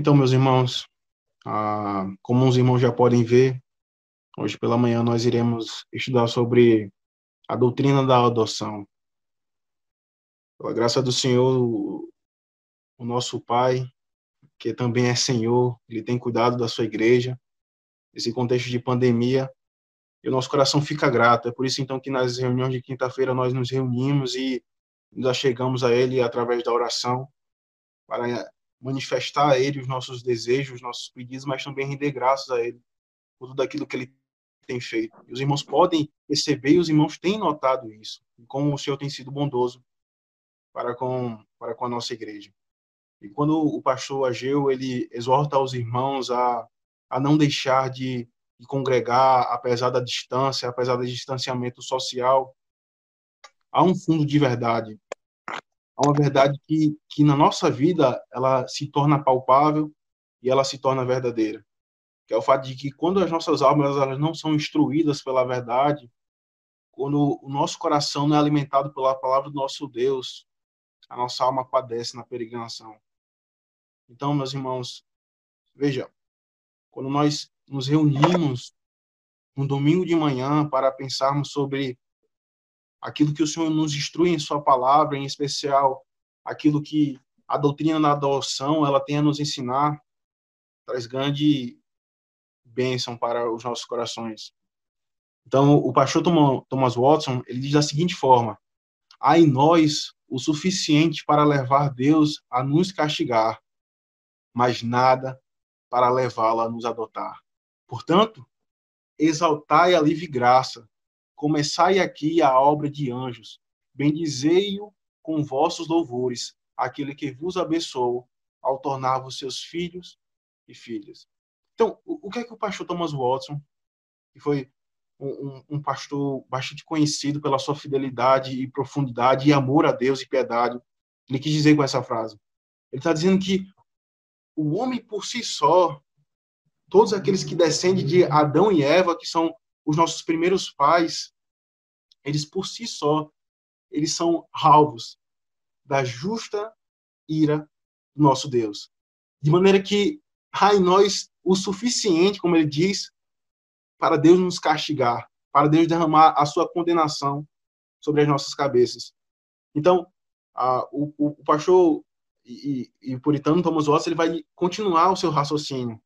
Então, meus irmãos, ah, como os irmãos já podem ver, hoje pela manhã nós iremos estudar sobre a doutrina da adoção. Pela graça do Senhor, o nosso Pai, que também é Senhor, ele tem cuidado da sua igreja, nesse contexto de pandemia, e o nosso coração fica grato. É por isso, então, que nas reuniões de quinta-feira nós nos reunimos e nos achegamos a Ele através da oração, para manifestar a Ele os nossos desejos, os nossos pedidos, mas também render graças a Ele por tudo aquilo que Ele tem feito. E os irmãos podem perceber, e os irmãos têm notado isso, como o Senhor tem sido bondoso para com, para com a nossa igreja. E quando o pastor Ageu, ele exorta os irmãos a, a não deixar de, de congregar, apesar da distância, apesar do distanciamento social, há um fundo de verdade. Há uma verdade que, que na nossa vida ela se torna palpável e ela se torna verdadeira. Que é o fato de que quando as nossas almas elas não são instruídas pela verdade, quando o nosso coração não é alimentado pela palavra do nosso Deus, a nossa alma padece na peregrinação. Então, meus irmãos, veja, quando nós nos reunimos no domingo de manhã para pensarmos sobre aquilo que o Senhor nos instrui em Sua palavra, em especial aquilo que a doutrina da adoção ela tem a nos ensinar, traz grande bênção para os nossos corações. Então, o pastor Thomas Watson ele diz da seguinte forma: há em nós o suficiente para levar Deus a nos castigar, mas nada para levá-la a nos adotar. Portanto, exaltai a livre graça, começai aqui a obra de anjos, bendizei-o com vossos louvores, aquele que vos abençoou ao tornar-vos seus filhos e filhas. Então, o, que é que o pastor Thomas Watson, que foi um, um, pastor bastante conhecido pela sua fidelidade e profundidade e amor a Deus e piedade, ele quis dizer com essa frase? Ele está dizendo que o homem por si só, todos aqueles que descendem de Adão e Eva, que são os nossos primeiros pais, eles por si só, eles são alvos da justa ira do nosso Deus. De maneira que há em nós o suficiente, como ele diz, para Deus nos castigar, para Deus derramar a sua condenação sobre as nossas cabeças. Então, a, o, o, pastor e, e, o puritano Thomas Watson ele vai continuar o seu raciocínio.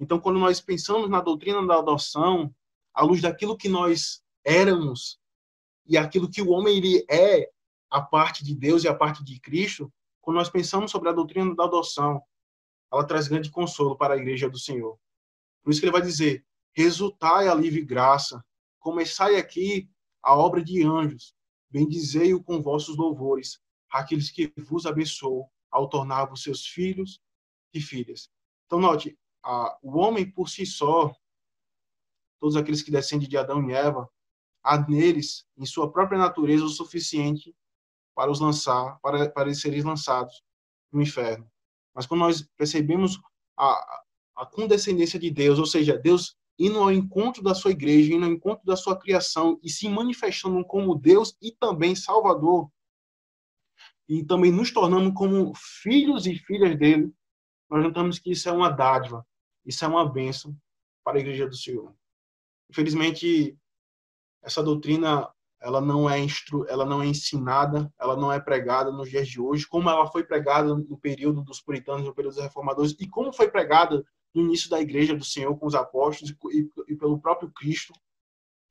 Então, quando nós pensamos na doutrina da adoção, à luz daquilo que nós éramos e aquilo que o homem ele é a parte de Deus e a parte de Cristo, quando nós pensamos sobre a doutrina da adoção, ela traz grande consolo para a igreja do Senhor. Por isso que ele vai dizer: resultai a livre graça, começai aqui a obra de anjos, bendizei-o com vossos louvores, aqueles que vos abençoam ao tornar-vos seus filhos e filhas. Então, note, a, o homem por si só, todos aqueles que descendem de Adão e Eva, há neles, em sua própria natureza, o suficiente para os lançar, para, para eles serem lançados no inferno. Mas quando nós percebemos a, a condescendência de Deus, ou seja, Deus indo ao encontro da sua igreja, indo ao encontro da sua criação e se manifestando como Deus e também Salvador, e também nos tornando como filhos e filhas dele, nós notamos que isso é uma dádiva, isso é uma bênção para a igreja do Senhor. Infelizmente, essa doutrina ela não é instru... ela não é ensinada, ela não é pregada nos dias de hoje, como ela foi pregada no período dos puritanos, no período dos reformadores, e como foi pregada no início da igreja do Senhor com os apóstolos e, pelo próprio Cristo,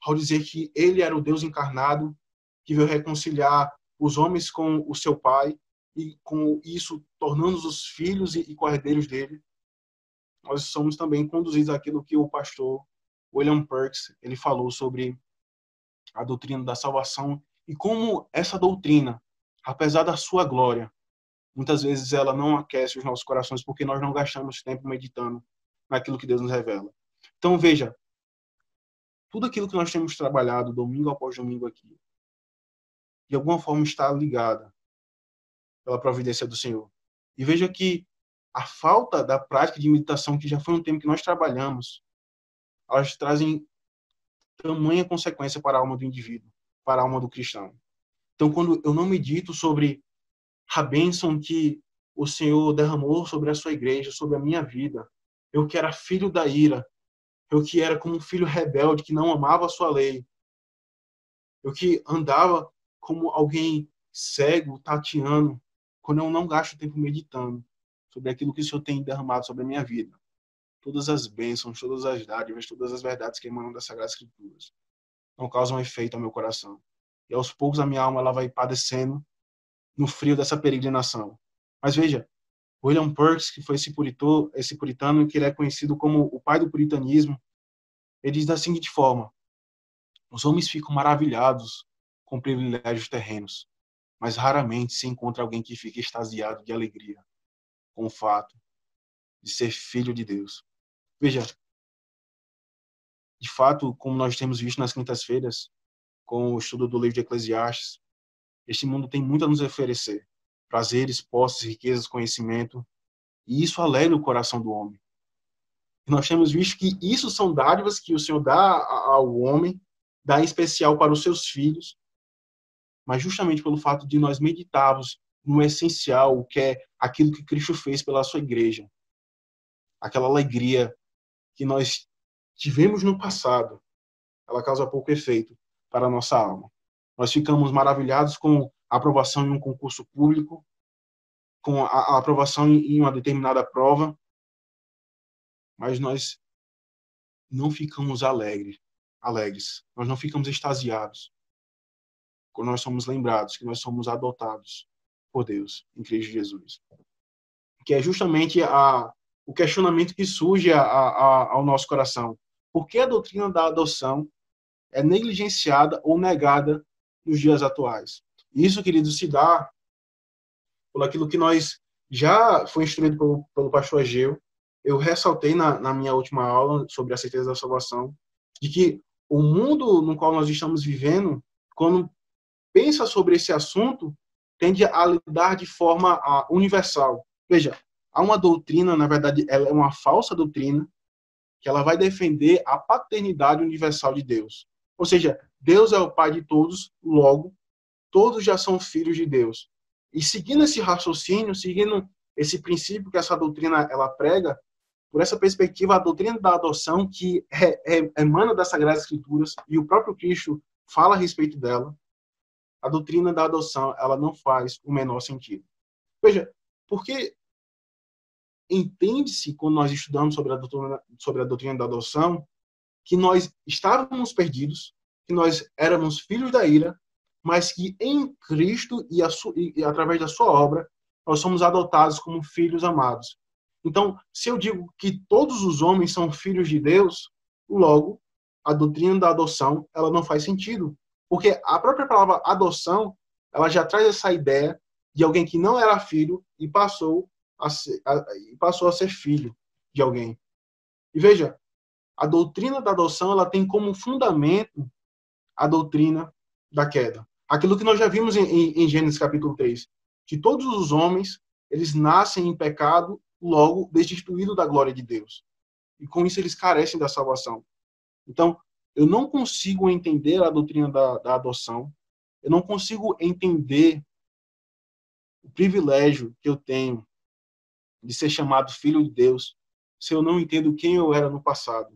ao dizer que ele era o Deus encarnado que veio reconciliar os homens com o seu pai e com isso tornando-os os filhos e, e cordeiros dele. Nós somos também conduzidos àquilo que o pastor William Perks ele falou sobre a doutrina da salvação e como essa doutrina, apesar da sua glória, muitas vezes ela não aquece os nossos corações porque nós não gastamos tempo meditando naquilo que Deus nos revela. Então, veja, tudo aquilo que nós temos trabalhado domingo após domingo aqui, de alguma forma está ligada pela providência do Senhor. E veja que a falta da prática de meditação, que já foi um tempo que nós trabalhamos, elas trazem tamanha consequência para a alma do indivíduo, para a alma do cristão. Então, quando eu não medito sobre a bênção que o Senhor derramou sobre a sua igreja, sobre a minha vida. Eu que era filho da ira, eu que era como um filho rebelde que não amava a sua lei. Eu que andava como alguém cego, tateando, quando eu não gasto tempo meditando sobre aquilo que o Senhor tem derramado sobre a minha vida. Todas as bênçãos, todas as dádivas, todas as verdades que emanam das Sagradas Escrituras não causam efeito ao meu coração. E aos poucos a minha alma ela vai padecendo no frio dessa peregrinação. Mas veja, William Perks, que foi esse, purito, esse puritano que ele é conhecido como o pai do puritanismo, ele diz da seguinte forma: Os homens ficam maravilhados com privilégios terrenos, mas raramente se encontra alguém que fique extasiado de alegria com o fato de ser filho de Deus. Veja, de fato, como nós temos visto nas quintas-feiras, com o estudo do livro de Eclesiastes, este mundo tem muito a nos oferecer: prazeres, posses, riquezas, conhecimento, e isso alegra o coração do homem. E nós temos visto que isso são dádivas que o Senhor dá ao homem, dá em especial para os seus filhos, mas justamente pelo fato de nós meditarmos no essencial, que é aquilo que Cristo fez pela sua igreja. Aquela alegria que nós tivemos no passado, ela causa pouco efeito para a nossa alma. Nós ficamos maravilhados com a aprovação em um concurso público, com a, a aprovação em uma determinada prova, mas nós não ficamos alegres, alegres. Nós não ficamos extasiados quando nós somos lembrados que nós somos adotados por Deus em Cristo Jesus. Que é justamente a, o questionamento que surge a, a, ao nosso coração. Por que a doutrina da adoção é negligenciada ou negada nos dias atuais? Isso, querido, se dá por aquilo que nós já foi instruído pelo, pelo pastor Ageu. Eu ressaltei na, na minha última aula sobre a certeza da salvação, de que o mundo no qual nós estamos vivendo, quando pensa sobre esse assunto tende a lidar de forma universal. Veja, há uma doutrina, na verdade, ela é uma falsa doutrina, que ela vai defender a paternidade universal de Deus. Ou seja, Deus é o pai de todos, logo, todos já são filhos de Deus. E seguindo esse raciocínio, seguindo esse princípio que essa doutrina ela prega, por essa perspectiva, a doutrina da adoção, que é, é, emana das Sagradas Escrituras, e o próprio Cristo fala a respeito dela, a doutrina da adoção ela não faz o menor sentido. Veja, porque entende-se quando nós estudamos sobre a doutrina, sobre a doutrina da adoção que nós estávamos perdidos, que nós éramos filhos da ira, mas que em Cristo e, e, através da sua obra nós somos adotados como filhos amados. Então, se eu digo que todos os homens são filhos de Deus, logo a doutrina da adoção ela não faz sentido, porque a própria palavra adoção, ela já traz essa ideia de alguém que não era filho e passou a ser, a, passou a ser filho de alguém. E veja, a doutrina da adoção, ela tem como fundamento a doutrina da queda. Aquilo que nós já vimos em, em, em Gênesis capítulo 3, que todos os homens, eles nascem em pecado, logo destituídos da glória de Deus. E com isso eles carecem da salvação. Então, eu não consigo entender a doutrina da, da adoção, eu não consigo entender o privilégio que eu tenho de ser chamado filho de Deus se eu não entendo quem eu era no passado.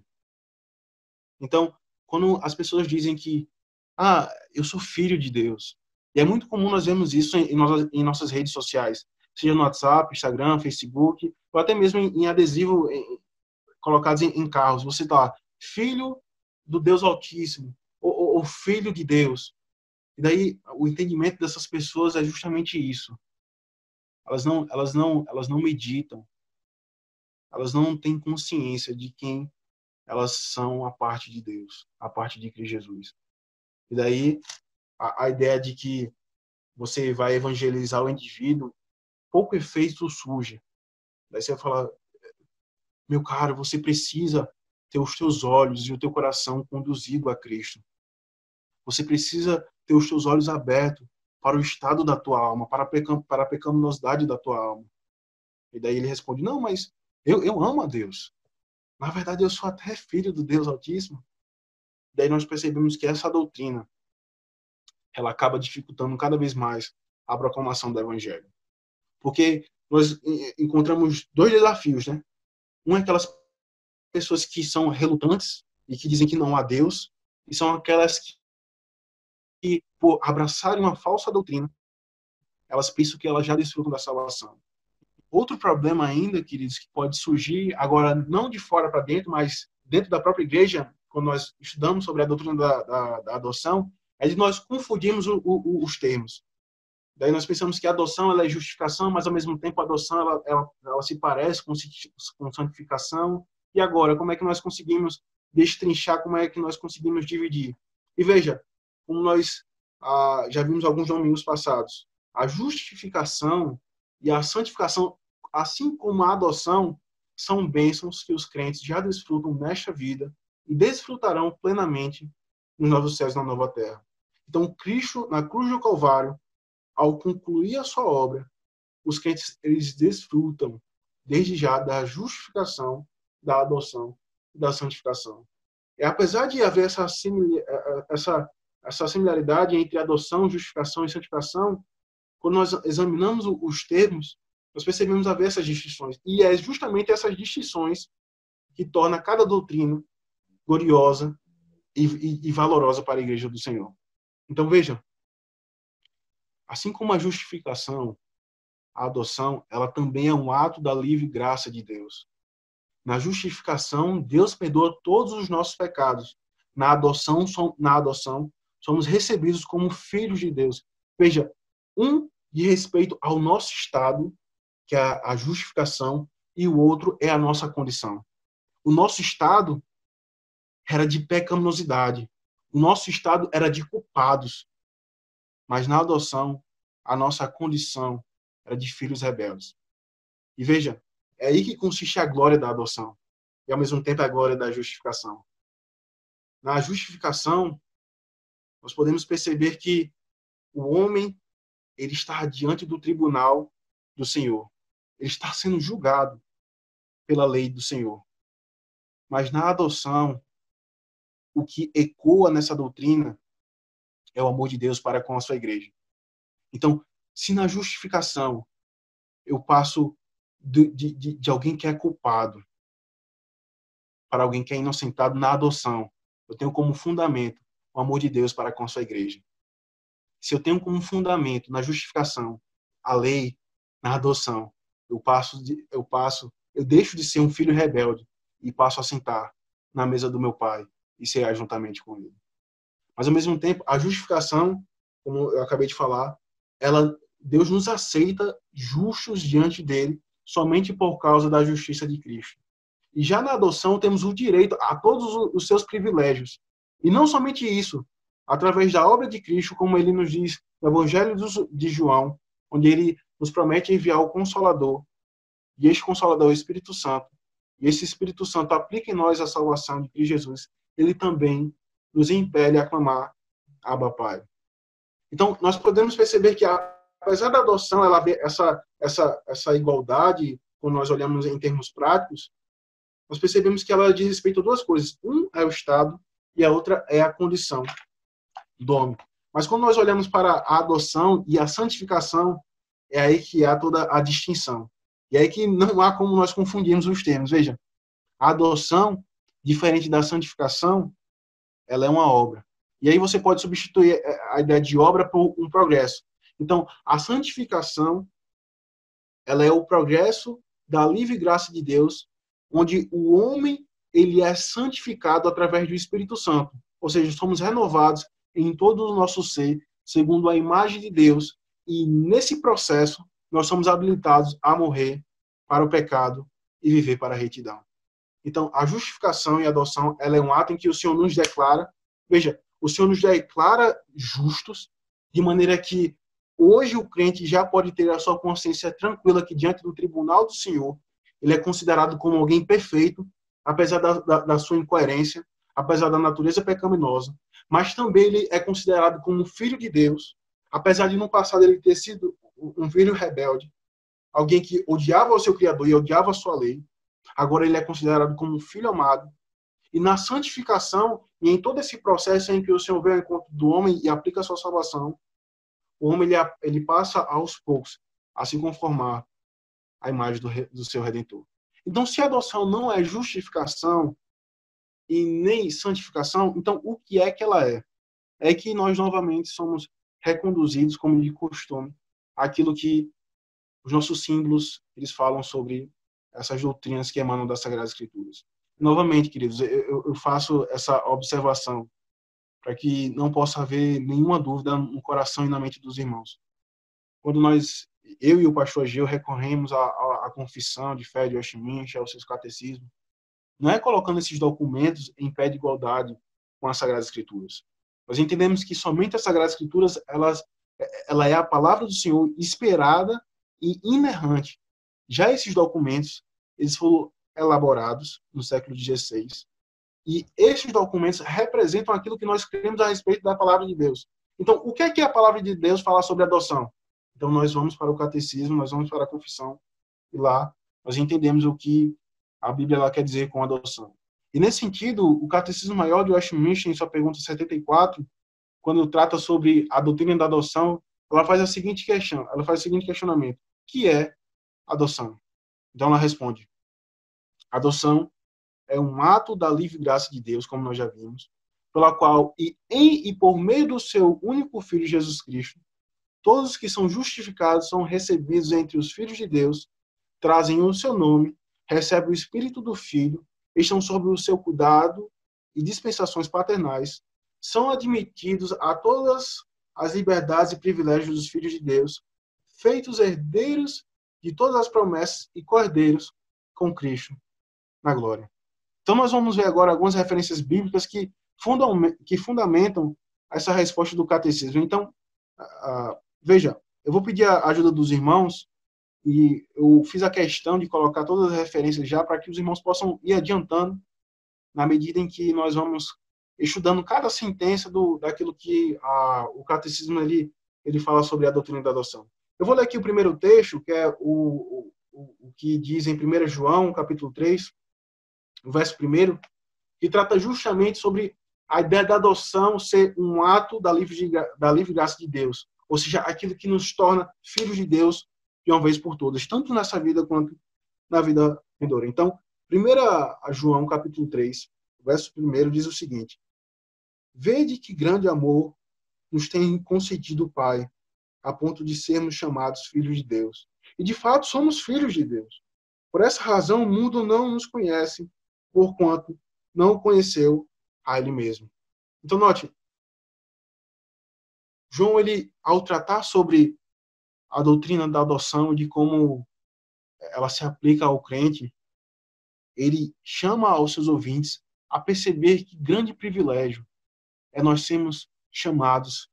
Então, quando as pessoas dizem que, ah, eu sou filho de Deus, e é muito comum nós vemos isso em, nossas, em nossas redes sociais, seja no WhatsApp, Instagram, Facebook, ou até mesmo em, em adesivo em, colocados em, carros. Você está filho do Deus Altíssimo, o Filho de Deus. E daí o entendimento dessas pessoas é justamente isso. Elas não, elas não, elas não meditam. Elas não têm consciência de quem elas são a parte de Deus, a parte de Cristo Jesus. E daí a, a ideia de que você vai evangelizar o indivíduo, pouco efeito surge. Daí você vai falar, meu caro, você precisa ter os teus olhos e o teu coração conduzido a Cristo. Você precisa ter os teus olhos abertos para o estado da tua alma, para a, pecaminosidade da tua alma. E daí ele responde: Não, mas eu, eu amo a Deus. Na verdade, eu sou até filho do Deus Altíssimo. Daí nós percebemos que essa doutrina ela acaba dificultando cada vez mais a proclamação do Evangelho. Porque nós encontramos dois desafios, né? Um é aquelas pessoas que são relutantes e que dizem que não há Deus, e são aquelas que, que por abraçarem uma falsa doutrina, elas pensam que elas já desfrutam da salvação. Outro problema ainda, queridos, que pode surgir agora não de fora para dentro, mas dentro da própria igreja, quando nós estudamos sobre a doutrina da, da, da adoção, é de nós confundirmos o, o, os termos. Daí nós pensamos que a adoção ela é justificação, mas ao mesmo tempo a adoção ela, ela, ela se parece com, com santificação. E agora, como é que nós conseguimos destrinchar, como é que nós conseguimos dividir? E veja, como nós ah, já vimos alguns domingos passados, a justificação e a santificação, assim como a adoção, são bênçãos que os crentes já desfrutam nesta vida e desfrutarão plenamente nos novos céus e na nova terra. Então, Cristo, na cruz do Calvário, ao concluir a sua obra, os crentes eles desfrutam desde já da justificação, da adoção da santificação. E apesar de haver essa, essa, essa similaridade entre adoção, justificação e santificação, quando nós examinamos os termos, nós percebemos haver essas distinções. E é justamente essas distinções que torna cada doutrina gloriosa e, e, e valorosa para a igreja do Senhor. Então vejam, assim como a justificação, a adoção, ela também é um ato da livre graça de Deus. Na justificação, Deus perdoa todos os nossos pecados. Na adoção, na adoção, somos recebidos como filhos de Deus. Veja, um de respeito ao nosso estado, que é a justificação, e o outro é a nossa condição. O nosso estado era de pecaminosidade. O nosso estado era de culpados. Mas na adoção, a nossa condição era de filhos rebeldes. E veja, é aí que consiste a glória da adoção e ao mesmo tempo a glória da justificação. Na justificação, nós podemos perceber que o homem ele está diante do tribunal do Senhor. Ele está sendo julgado pela lei do Senhor. Mas na adoção, o que ecoa nessa doutrina é o amor de Deus para com a sua igreja. Então, se na justificação eu passo de, de, de alguém que é culpado. Para alguém que é inocentado na adoção, eu tenho como fundamento o amor de Deus para com a sua igreja. Se eu tenho como fundamento na justificação a lei, na adoção, eu passo, de, eu passo, eu deixo de ser um filho rebelde e passo a sentar na mesa do meu pai e ser juntamente com ele. Mas ao mesmo tempo, a justificação, como eu acabei de falar, ela Deus nos aceita justos diante dele somente por causa da justiça de Cristo. E já na adoção temos o direito a todos os seus privilégios. E não somente isso, através da obra de Cristo, como ele nos diz no Evangelho de João, onde ele nos promete enviar o Consolador, e este Consolador é o Espírito Santo, e esse Espírito Santo aplica em nós a salvação de Cristo Jesus, ele também nos impele a clamar Abba Pai. Então, nós podemos perceber que, apesar da adoção, ela, essa, essa, essa igualdade, quando nós olhamos em termos práticos, nós percebemos que ela diz respeito a duas coisas. Um é o Estado e a outra é a condição do homem. Mas quando nós olhamos para a adoção e a santificação, é aí que há toda a distinção. E é aí que não há como nós confundirmos os termos. Veja, a adoção, diferente da santificação, ela é uma obra. E aí você pode substituir a ideia de obra por um progresso. Então, a santificação, ela é o progresso da livre graça de Deus, onde o homem ele é santificado através do Espírito Santo. Ou seja, somos renovados em todo o nosso ser, segundo a imagem de Deus, e nesse processo nós somos habilitados a morrer para o pecado e viver para a retidão. Então, a justificação e a adoção, ela é um ato em que o Senhor nos declara, veja, o Senhor nos declara justos, de maneira que hoje o crente já pode ter a sua consciência tranquila que diante do tribunal do Senhor, ele é considerado como alguém perfeito, apesar da, da, da sua incoerência, apesar da natureza pecaminosa, mas também ele é considerado como filho de Deus, apesar de no passado ele ter sido um filho rebelde, alguém que odiava o seu Criador e odiava a sua lei, agora ele é considerado como um filho amado. E na santificação, e em todo esse processo em que o Senhor vem ao encontro do homem e aplica a sua salvação, o homem ele, ele passa aos poucos a se conformar a imagem do, do seu Redentor. Então, se a adoção não é justificação e nem santificação, então o que é que ela é? É que nós novamente somos reconduzidos, como de costume, aquilo que os nossos símbolos eles falam sobre essas doutrinas que emanam das Sagradas Escrituras. Novamente, queridos, eu, eu faço essa observação para que não possa haver nenhuma dúvida no coração e na mente dos irmãos. Quando nós, eu e o pastor Gil, recorremos à, à, à confissão de fé de Westminster, ao seu catecismo, não é colocando esses documentos em pé de igualdade com as Sagradas Escrituras. Nós entendemos que somente as Sagradas Escrituras, elas, ela é a palavra do Senhor esperada e inerrante. Já esses documentos, eles foram elaborados no século XVI e esses documentos representam aquilo que nós cremos a respeito da palavra de Deus. Então, o que é que a palavra de Deus fala sobre adoção? Então, nós vamos para o catecismo, nós vamos para a confissão e lá nós entendemos o que a Bíblia quer dizer com adoção. E nesse sentido, o Catecismo Maior de Westminster, em sua pergunta 74, quando trata sobre a doutrina da adoção, ela faz a seguinte questão, ela faz o seguinte questionamento: que é adoção? Então ela responde: adoção é um ato da livre graça de Deus, como nós já vimos, pela qual e em e por meio do seu único filho Jesus Cristo, todos os que são justificados são recebidos entre os filhos de Deus, trazem o seu nome, recebem o espírito do filho, estão sob o seu cuidado e dispensações paternais, são admitidos a todas as liberdades e privilégios dos filhos de Deus, feitos herdeiros de todas as promessas e cordeiros com Cristo na glória. Então, nós vamos ver agora algumas referências bíblicas que, que fundamentam essa resposta do catecismo. Então, uh, veja, eu vou pedir a ajuda dos irmãos e eu fiz a questão de colocar todas as referências já para que os irmãos possam ir adiantando na medida em que nós vamos estudando cada sentença do daquilo que a, o catecismo ele, ele fala sobre a doutrina da adoção. Eu vou ler aqui o primeiro texto, que é o, o, o que diz em 1 João, capítulo 3, o verso 1, que trata justamente sobre a ideia da adoção ser um ato da livre, da livre graça de Deus, ou seja, aquilo que nos torna filhos de Deus de uma vez por todas, tanto nessa vida quanto na vida vindoura. Então, 1 João, capítulo 3, verso 1 diz o seguinte: Vede que grande amor nos tem concedido o Pai, a ponto de sermos chamados filhos de Deus. E de fato somos filhos de Deus. Por essa razão o mundo não nos conhece, porquanto não conheceu a ele mesmo. Então note, João ele ao tratar sobre a doutrina da adoção de como ela se aplica ao crente, ele chama aos seus ouvintes a perceber que grande privilégio é nós sermos chamados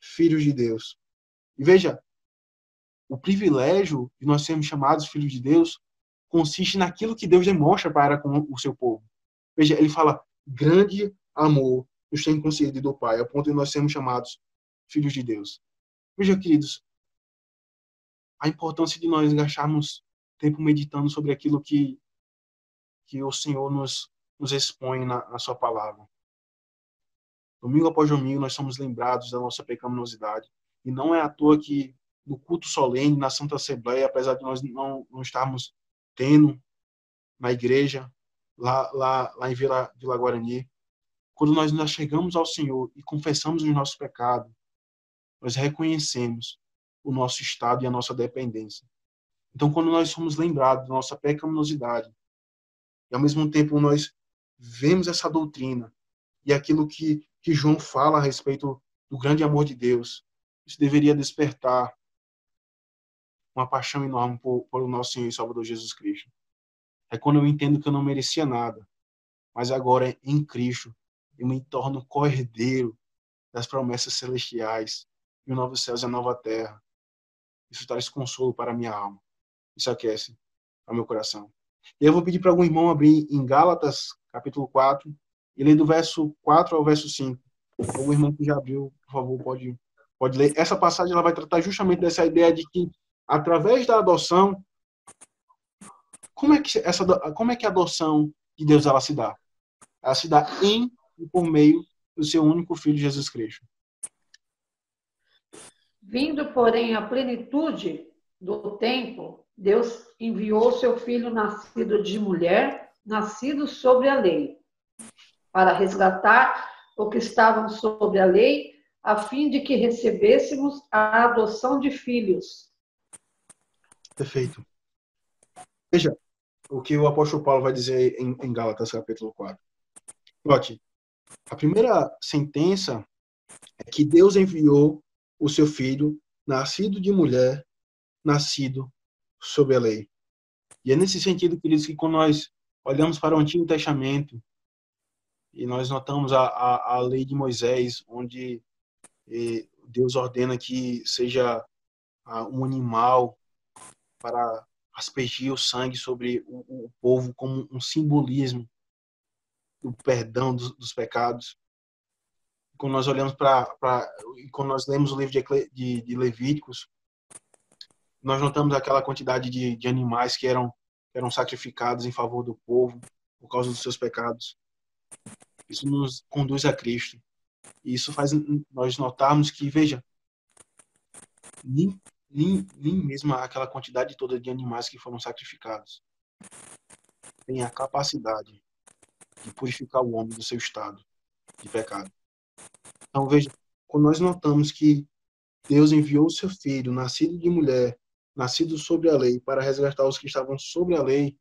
filhos de Deus. E veja, o privilégio de nós sermos chamados filhos de Deus consiste naquilo que Deus demonstra para com o seu povo. Veja, ele fala: grande amor nos tem concedido o Pai, a ponto de nós sermos chamados filhos de Deus. Veja, queridos, a importância de nós gastarmos tempo meditando sobre aquilo que, que o Senhor nos, nos expõe na, na Sua palavra. Domingo após domingo, nós somos lembrados da nossa pecaminosidade. E não é à toa que no culto solene, na Santa Assembleia, apesar de nós não, não estarmos tendo na igreja, lá, lá, lá em Vila, Vila Guarani, quando nós, nós chegamos ao Senhor e confessamos os nossos pecados, nós reconhecemos o nosso estado e a nossa dependência. Então, quando nós somos lembrados da nossa pecaminosidade, e ao mesmo tempo nós vemos essa doutrina e aquilo que, que João fala a respeito do grande amor de Deus, isso deveria despertar uma paixão enorme por, por o nosso Senhor e Salvador Jesus Cristo. É quando eu entendo que eu não merecia nada, mas agora em Cristo eu me torno cordeiro das promessas celestiais e o novo céu e a nova terra. Isso traz consolo para a minha alma. Isso aquece o meu coração. E eu vou pedir para algum irmão abrir em Gálatas, capítulo 4, e ler do verso 4 ao verso 5. O irmão que já abriu, por favor, pode, pode ler. Essa passagem ela vai tratar justamente dessa ideia de que através da adoção, como é que essa como é que a adoção de Deus ela se dá? Ela se dá em e por meio do seu único filho Jesus Cristo. Vindo, porém, a plenitude do tempo, Deus enviou seu filho nascido de mulher, nascido sobre a lei, para resgatar o que estavam sobre a lei, a fim de que recebêssemos a adoção de filhos. Perfeito. Veja o que o apóstolo Paulo vai dizer em, em Gálatas capítulo 4. Note, a primeira sentença é que Deus enviou o seu filho, nascido de mulher, nascido sob a lei. E é nesse sentido, queridos, que quando nós olhamos para o Antigo Testamento e nós notamos a, a, a lei de Moisés, onde eh, Deus ordena que seja ah, um animal para aspergir o sangue sobre o, o povo como um simbolismo do perdão dos, dos pecados. Quando nós olhamos para, quando nós lemos o livro de, de, de Levíticos, nós notamos aquela quantidade de, de animais que eram, eram sacrificados em favor do povo por causa dos seus pecados. Isso nos conduz a Cristo. E isso faz nós notarmos que, veja, nem, nem, nem mesmo aquela quantidade toda de animais que foram sacrificados tem a capacidade de purificar o homem do seu estado de pecado. Então, veja, quando nós notamos que Deus enviou o seu filho, nascido de mulher, nascido sobre a lei, para resgatar os que estavam sobre a lei,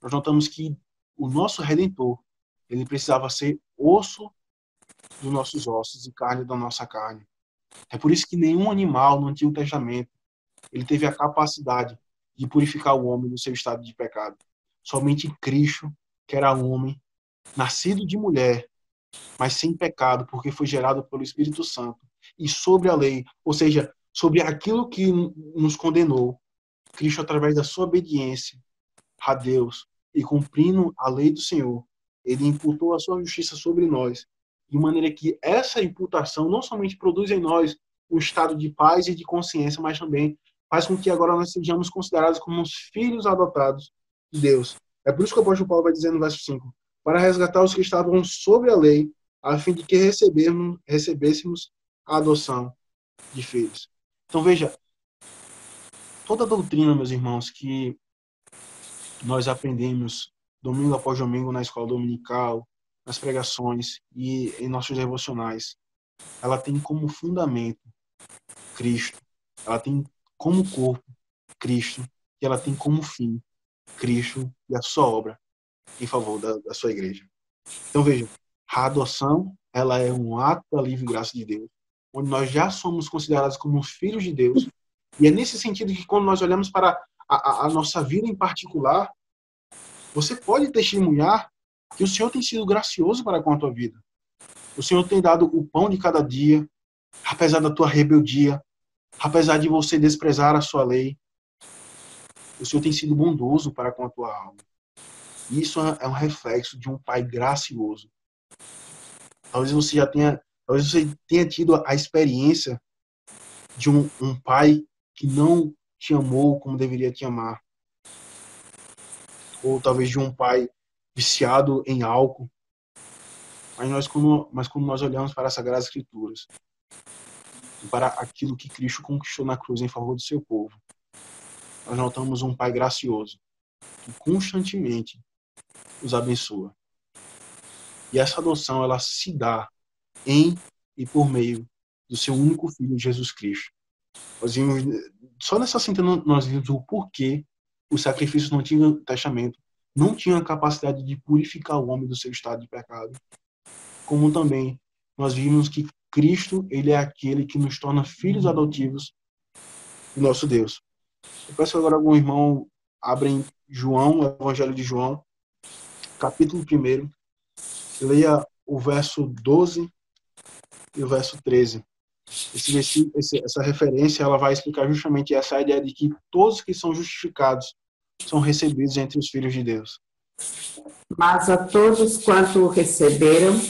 nós notamos que o nosso redentor, ele precisava ser osso dos nossos ossos e carne da nossa carne. É por isso que nenhum animal no Antigo Testamento ele teve a capacidade de purificar o homem do seu estado de pecado. Somente Cristo, que era homem, nascido de mulher, mas sem pecado, porque foi gerado pelo Espírito Santo, e sobre a lei, ou seja, sobre aquilo que nos condenou, Cristo, através da sua obediência a Deus e cumprindo a lei do Senhor, ele imputou a sua justiça sobre nós, de maneira que essa imputação não somente produz em nós um estado de paz e de consciência, mas também faz com que agora nós sejamos considerados como os filhos adotados de Deus. É por isso que o apóstolo Paulo vai dizer no verso 5: para resgatar os que estavam sobre a lei, a fim de que recebêssemos a adoção de filhos. Então veja, toda a doutrina, meus irmãos, que nós aprendemos domingo após domingo na escola dominical, nas pregações e em nossos devocionais, ela tem como fundamento Cristo. Ela tem como corpo Cristo e ela tem como fim Cristo e a sua obra em favor da, da sua igreja. Então veja, a adoção ela é um ato da livre graça de Deus onde nós já somos considerados como filhos de Deus. E é nesse sentido que quando nós olhamos para a, a, a nossa vida em particular, você pode testemunhar que o Senhor tem sido gracioso para com a tua vida. O Senhor tem dado o pão de cada dia, apesar da tua rebeldia, apesar de você desprezar a sua lei. O Senhor tem sido bondoso para com a tua alma. Isso é um reflexo de um Pai gracioso. Talvez você já tenha Talvez você tenha tido a experiência de um, um pai que não te amou como deveria te amar. Ou talvez de um pai viciado em álcool. Mas nós, quando, mas quando nós olhamos para as Sagradas Escrituras, para aquilo que Cristo conquistou na cruz em favor do seu povo, nós notamos um Pai gracioso, que constantemente os abençoa. E essa adoção, ela se dá em e por meio do seu único filho Jesus Cristo. Nós vimos, só nessa cinta nós vimos o porquê os sacrifícios no Antigo Testamento não tinham a capacidade de purificar o homem do seu estado de pecado. Como também nós vimos que Cristo, ele é aquele que nos torna filhos adotivos do nosso Deus. Eu peço agora algum irmão abrem João, o Evangelho de João, capítulo 1, leia o verso 12 e o verso 13. Esse, esse, essa referência ela vai explicar justamente essa ideia de que todos que são justificados são recebidos entre os filhos de Deus. Mas a todos quanto o receberam,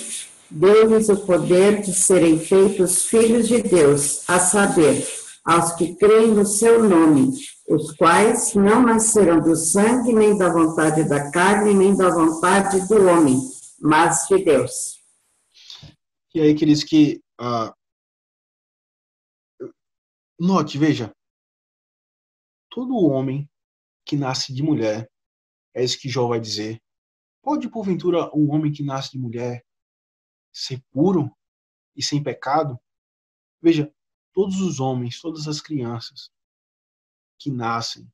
deu-lhes o poder de serem feitos filhos de Deus, a saber, aos que creem no seu nome, os quais não nasceram do sangue, nem da vontade da carne, nem da vontade do homem, mas de Deus. E aí, queridos, que. Uh, note, veja. Todo homem que nasce de mulher. É isso que Jó vai dizer. Pode, porventura, um homem que nasce de mulher ser puro e sem pecado? Veja, todos os homens, todas as crianças que nascem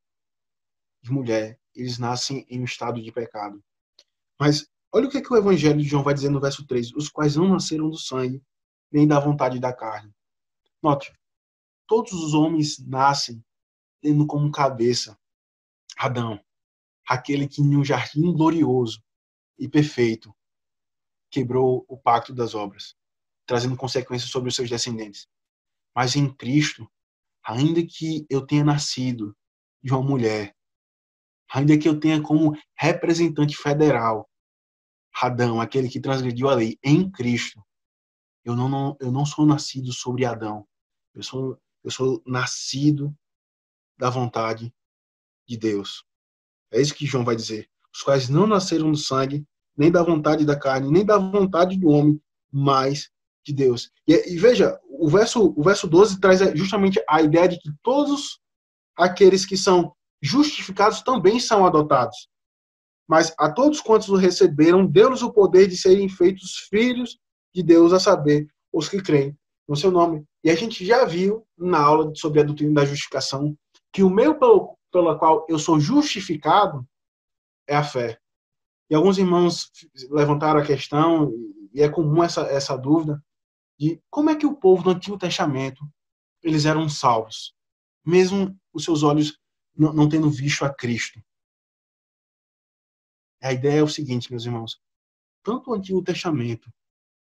de mulher, eles nascem em um estado de pecado. Mas olha o que, é que o Evangelho de João vai dizer no verso 3: os quais não nasceram do sangue, nem da vontade da carne. Note, todos os homens nascem tendo como cabeça Adão, aquele que em um jardim glorioso e perfeito quebrou o pacto das obras, trazendo consequências sobre os seus descendentes. Mas em Cristo, ainda que eu tenha nascido de uma mulher, ainda que eu tenha como representante federal Adão, aquele que transgrediu a lei, em Cristo, eu não, não, eu não sou nascido sobre Adão. Eu sou, eu sou nascido da vontade de Deus. É isso que João vai dizer. Os quais não nasceram do sangue, nem da vontade da carne, nem da vontade do homem, mas de Deus. E, e, veja, o verso, o verso 12 traz justamente a ideia de que todos aqueles que são justificados também são adotados. Mas a todos quantos o receberam, deu-lhes o poder de serem feitos filhos de Deus, a saber, os que creem no seu nome. E a gente já viu na aula sobre a doutrina da justificação que o meio pelo qual eu sou justificado é a fé. E alguns irmãos levantaram a questão, e é comum essa, essa dúvida, de como é que o povo do Antigo Testamento eles eram salvos, mesmo os seus olhos não, não tendo visto a Cristo. A ideia é o seguinte, meus irmãos: tanto o Antigo Testamento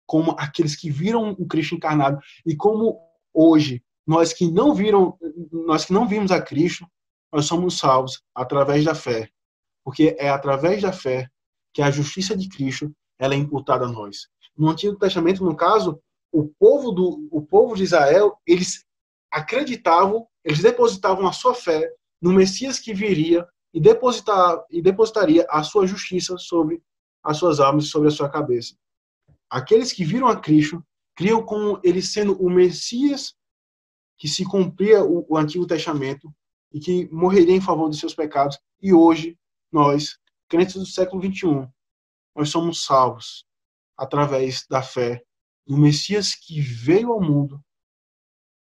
como aqueles que viram o Cristo encarnado e como hoje nós que não viram, nós que não vimos a Cristo, nós somos salvos através da fé, porque é através da fé que a justiça de Cristo ela é imputada a nós. No Antigo Testamento, no caso, o povo do o povo de Israel, eles acreditavam, eles depositavam a sua fé no Messias que viria e depositar e depositaria a sua justiça sobre as suas almas, sobre a sua cabeça. Aqueles que viram a Cristo criam como ele sendo o Messias que se cumpria o, o Antigo Testamento e que morreria em favor dos seus pecados. E hoje nós, crentes do século 21, nós somos salvos através da fé no Messias que veio ao mundo,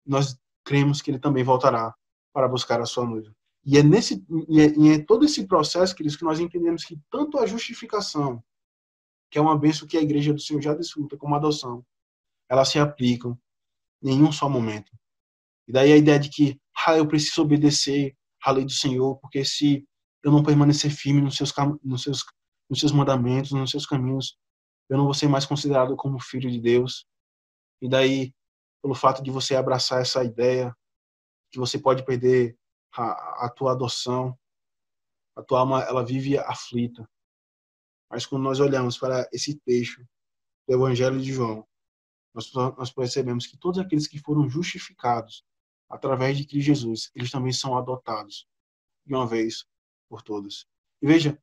nós cremos que ele também voltará para buscar a sua noiva. E é nesse e é, e é todo esse processo, queridos, que nós entendemos que tanto a justificação, que é uma bênção que a igreja do Senhor já desfruta, como a adoção, elas se aplicam em um só momento. E daí a ideia de que ah, eu preciso obedecer à lei do Senhor, porque se eu não permanecer firme nos seus, nos seus, nos seus mandamentos, nos seus caminhos, eu não vou ser mais considerado como filho de Deus. E daí, pelo fato de você abraçar essa ideia, que você pode perder a, a tua adoção, a tua alma ela vive aflita. Mas quando nós olhamos para esse texto do Evangelho de João, nós, nós percebemos que todos aqueles que foram justificados através de Cristo Jesus, eles também são adotados de uma vez por todas. E veja,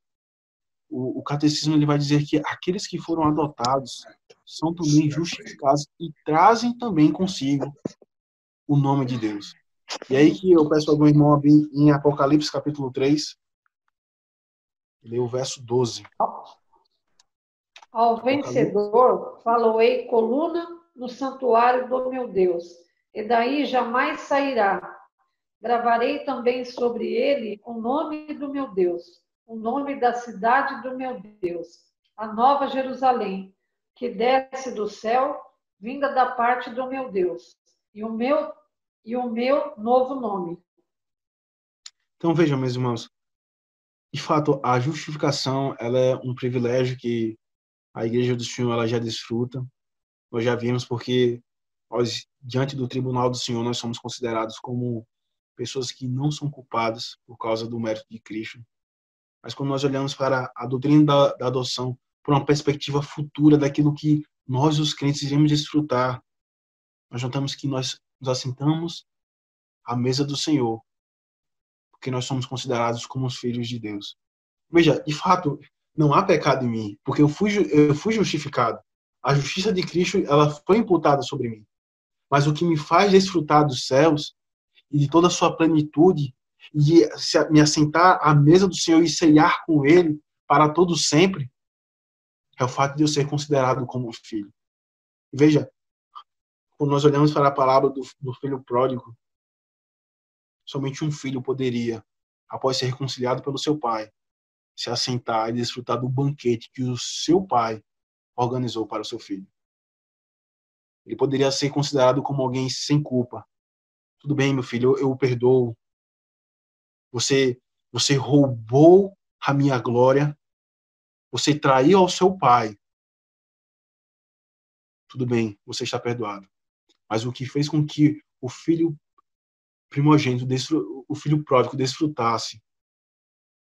o, o catecismo ele vai dizer que aqueles que foram adotados são também justificados e trazem também consigo o nome de Deus. E aí que eu peço algum irmão abrir em Apocalipse capítulo 3, lê o verso 12. Ao vencedor faloei coluna no santuário do meu Deus, e daí jamais sairá. Gravarei também sobre ele o nome do meu Deus, o nome da cidade do meu Deus, a nova Jerusalém, que desce do céu, vinda da parte do meu Deus, e o meu e o meu novo nome. Então vejam, meus irmãos, de fato, a justificação ela é um privilégio que a Igreja do Senhor ela já desfruta. Nós já vimos porque nós, diante do tribunal do Senhor, nós somos considerados como pessoas que não são culpadas por causa do mérito de Cristo. Mas quando nós olhamos para a doutrina da, da adoção por uma perspectiva futura daquilo que nós, os crentes, iremos desfrutar, nós notamos que nós nos assentamos à mesa do Senhor, porque nós somos considerados como os filhos de Deus. Veja, de fato, não há pecado em mim, porque eu fui, eu fui justificado. A justiça de Cristo ela foi imputada sobre mim. Mas o que me faz desfrutar dos céus e de toda a sua plenitude de me assentar à mesa do Senhor e ceiar com Ele para todo sempre, é o fato de eu ser considerado como filho. Veja, quando nós olhamos para a palavra do, do filho pródigo, somente um filho poderia, após ser reconciliado pelo seu pai, se assentar e desfrutar do banquete que o seu pai organizou para o seu filho. Ele poderia ser considerado como alguém sem culpa. Tudo bem, meu filho, eu, eu o perdoo. Você, você roubou a minha glória. Você traiu ao seu pai. Tudo bem, você está perdoado. Mas o que fez com que o filho primogênito, o filho pródigo, desfrutasse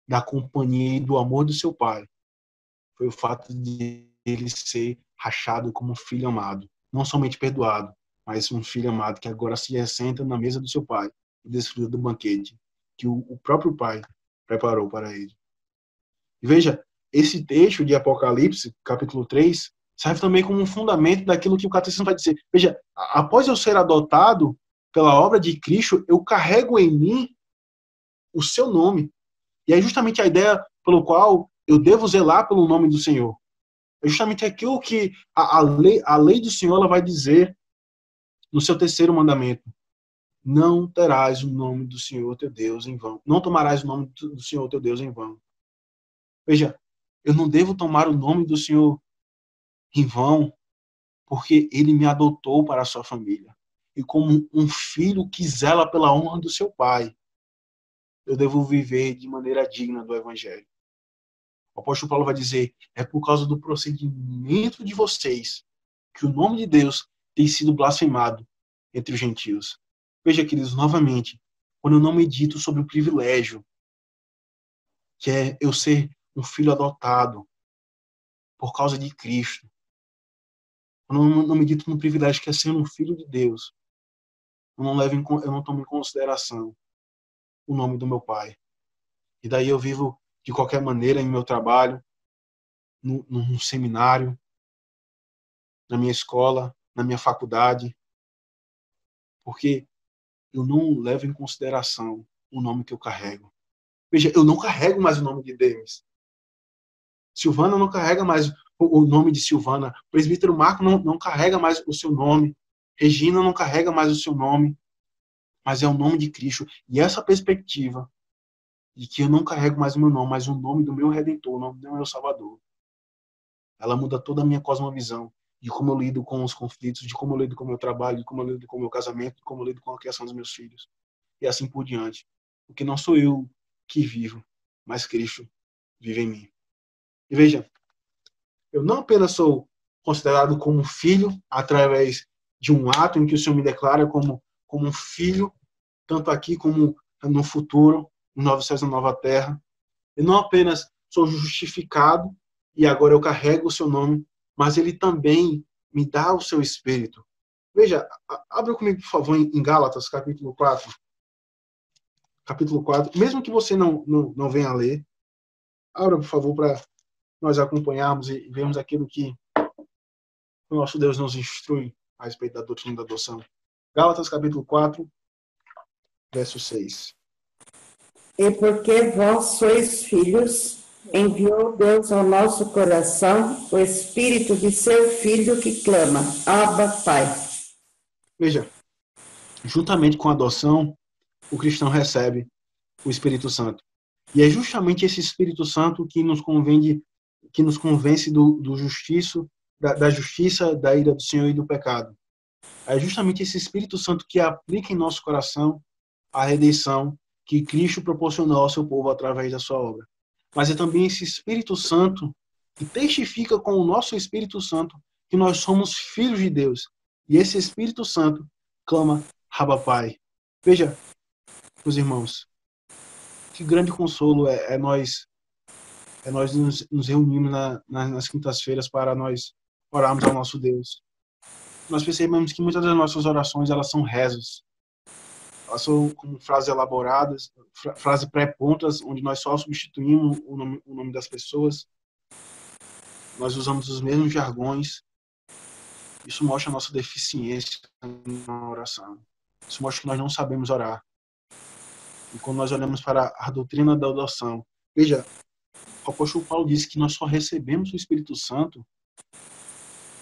da companhia e do amor do seu pai foi o fato de ele ser rachado como filho amado. Não somente perdoado, mas um filho amado que agora se assenta na mesa do seu pai e desfruta do banquete que o, próprio pai preparou para ele. Veja, esse texto de Apocalipse, capítulo 3, serve também como um fundamento daquilo que o catecismo vai dizer. Veja, após eu ser adotado pela obra de Cristo, eu carrego em mim o seu nome. E é justamente a ideia pelo qual eu devo zelar pelo nome do Senhor. É justamente aquilo que a, a, lei, a lei do Senhor ela vai dizer no seu terceiro mandamento. Não terás o nome do Senhor teu Deus em vão. Não tomarás o nome do Senhor teu Deus em vão. Veja, eu não devo tomar o nome do Senhor em vão, porque ele me adotou para a sua família. E como um filho que zela pela honra do seu pai, eu devo viver de maneira digna do evangelho. O apóstolo Paulo vai dizer: é por causa do procedimento de vocês que o nome de Deus tem sido blasfemado entre os gentios. Veja, queridos, novamente, quando eu não medito sobre o privilégio que é eu ser um filho adotado por causa de Cristo, quando eu não medito no privilégio que é ser um filho de Deus, eu não levo em, eu não tomo em consideração o nome do meu pai. E daí eu vivo de qualquer maneira em meu trabalho, no, no seminário, na minha escola, na minha faculdade, porque eu não levo em consideração o nome que eu carrego. Veja, eu não carrego mais o nome de Deus. Silvana não carrega mais o nome de Silvana. O presbítero Marco não, não carrega mais o seu nome. Regina não carrega mais o seu nome. Mas é o nome de Cristo. E essa perspectiva de que eu não carrego mais o meu nome, mas o nome do meu Redentor, o nome do meu Salvador. Ela muda toda a minha cosmovisão de como eu lido com os conflitos, de como eu lido com o meu trabalho, de como eu lido com o meu casamento, de como eu lido com a criação dos meus filhos. E assim por diante. Porque não sou eu que vivo, mas Cristo vive em mim. E veja, eu não apenas sou considerado como filho através de um ato em que o Senhor me declara como, como um filho, tanto aqui como no futuro, novos céus e nova terra. Eu não apenas sou justificado e agora eu carrego o seu nome, mas ele também me dá o seu espírito. Veja, abra comigo, por favor, em Gálatas, capítulo 4. Capítulo 4. Mesmo que você não, não, não venha ler, abra, por favor, para nós acompanharmos e vermos aquilo que o nosso Deus nos instrui a respeito da doutrina da adoção. Gálatas, capítulo 4, verso 6. E porque vós sois filhos, enviou Deus ao nosso coração o espírito de seu filho que clama: Abba, Pai. Veja, juntamente com a adoção, o cristão recebe o Espírito Santo. E é justamente esse Espírito Santo que nos convence, que nos convence do, do justiço, da, da justiça, da ira do Senhor e do pecado. É justamente esse Espírito Santo que aplica em nosso coração a redenção que Cristo proporcionou ao seu povo através da sua obra. Mas é também esse Espírito Santo que testifica com o nosso Espírito Santo que nós somos filhos de Deus. E esse Espírito Santo clama, Rabba Pai. Veja, meus irmãos, que grande consolo é, é nós é nós nos, nos reunirmos na, na, nas quintas-feiras para nós orarmos ao nosso Deus. Nós percebemos que muitas das nossas orações elas são rezos, passou com frases elaboradas, frases pré-pontas, onde nós só substituímos o nome, o nome das pessoas. Nós usamos os mesmos jargões. Isso mostra a nossa deficiência na oração. Isso mostra que nós não sabemos orar. E quando nós olhamos para a doutrina da adoção, veja, o apóstolo Paulo disse que nós só recebemos o Espírito Santo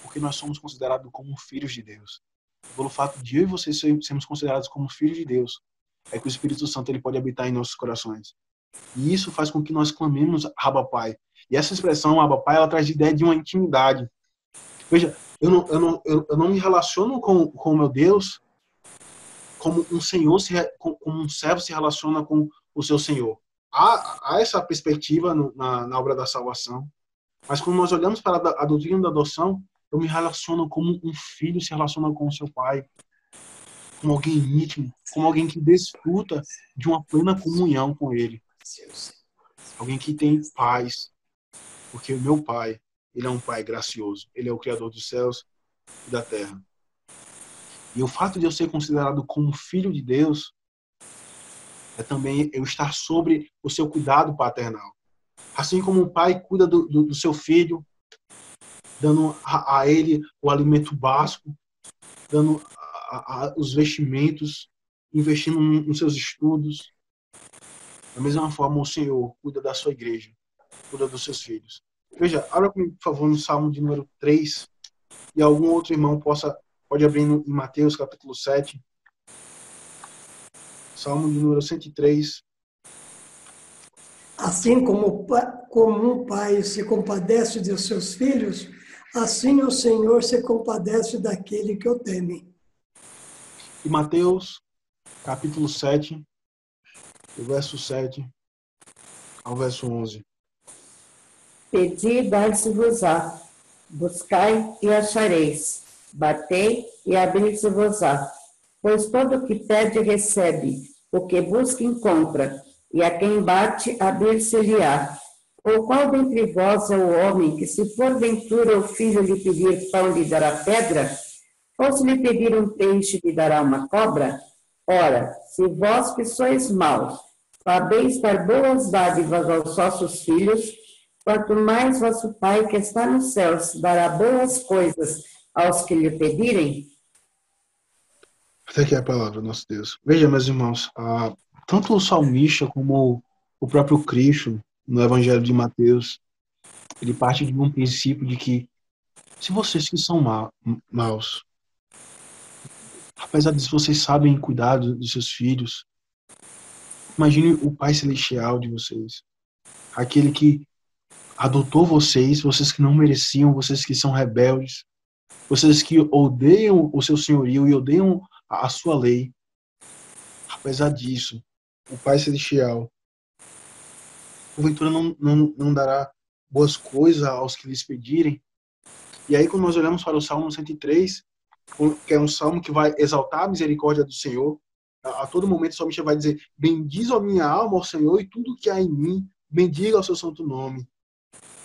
porque nós somos considerados como filhos de Deus. Pelo fato de eu e você sermos considerados como filhos de Deus, é que o Espírito Santo ele pode habitar em nossos corações. E isso faz com que nós clamemos Abba Pai. E essa expressão Abba Pai, ela traz a ideia de uma intimidade. Veja, eu não, eu não, eu não me relaciono com, com o meu Deus como um senhor, se, como um servo se relaciona com o seu senhor. Há, há essa perspectiva no, na, na obra da salvação. Mas quando nós olhamos para a doutrina da adoção, eu me relaciono como um filho se relaciona com seu pai, como alguém íntimo, como alguém que desfruta de uma plena comunhão com ele. Alguém que tem paz, porque o meu pai, ele é um pai gracioso, ele é o criador dos céus e da terra. E o fato de eu ser considerado como filho de Deus é também eu estar sobre o seu cuidado paternal. Assim como o pai cuida do, do, do seu filho, dando a, a ele o alimento básico, dando a, a, os vestimentos, investindo nos seus estudos. Da mesma forma, o Senhor cuida da sua igreja, cuida dos seus filhos. Veja, abra comigo, por favor, no Salmo de número 3, e algum outro irmão possa pode abrir no, em Mateus capítulo 7. Salmo de número 103. Assim como, como um pai se compadece de seus filhos, Assim o Senhor se compadece daquele que o teme. E Mateus, capítulo 7, do verso 7 ao verso 11. Pedi e dar-se-vos-á, buscai e achareis, batei e abrir-se-vos-á. Pois todo o que pede recebe, o que busca encontra, e a quem bate abrir-se-lhe-á. Ou qual dentre vós é o homem que, se porventura o filho lhe pedir pão, lhe dará pedra? Ou se lhe pedir um peixe, lhe dará uma cobra? Ora, se vós que sois maus, sabeis dar boas dádivas aos vossos filhos, quanto mais vosso Pai que está nos céus dará boas coisas aos que lhe pedirem? Até aqui é a palavra, nosso Deus. Veja, meus irmãos, ah, tanto o salmista como o próprio Cristo, no Evangelho de Mateus, ele parte de um princípio de que se vocês que são ma maus, apesar de vocês sabem cuidar dos seus filhos, imagine o Pai Celestial de vocês, aquele que adotou vocês, vocês que não mereciam, vocês que são rebeldes, vocês que odeiam o seu senhorio e odeiam a sua lei. Apesar disso, o Pai Celestial porventura não, não, não dará boas coisas aos que lhes pedirem. E aí, quando nós olhamos para o Salmo 103, que é um salmo que vai exaltar a misericórdia do Senhor, a, a todo momento o salmista vai dizer: Bendiz a minha alma ao Senhor e tudo que há em mim, bendiga o seu santo nome.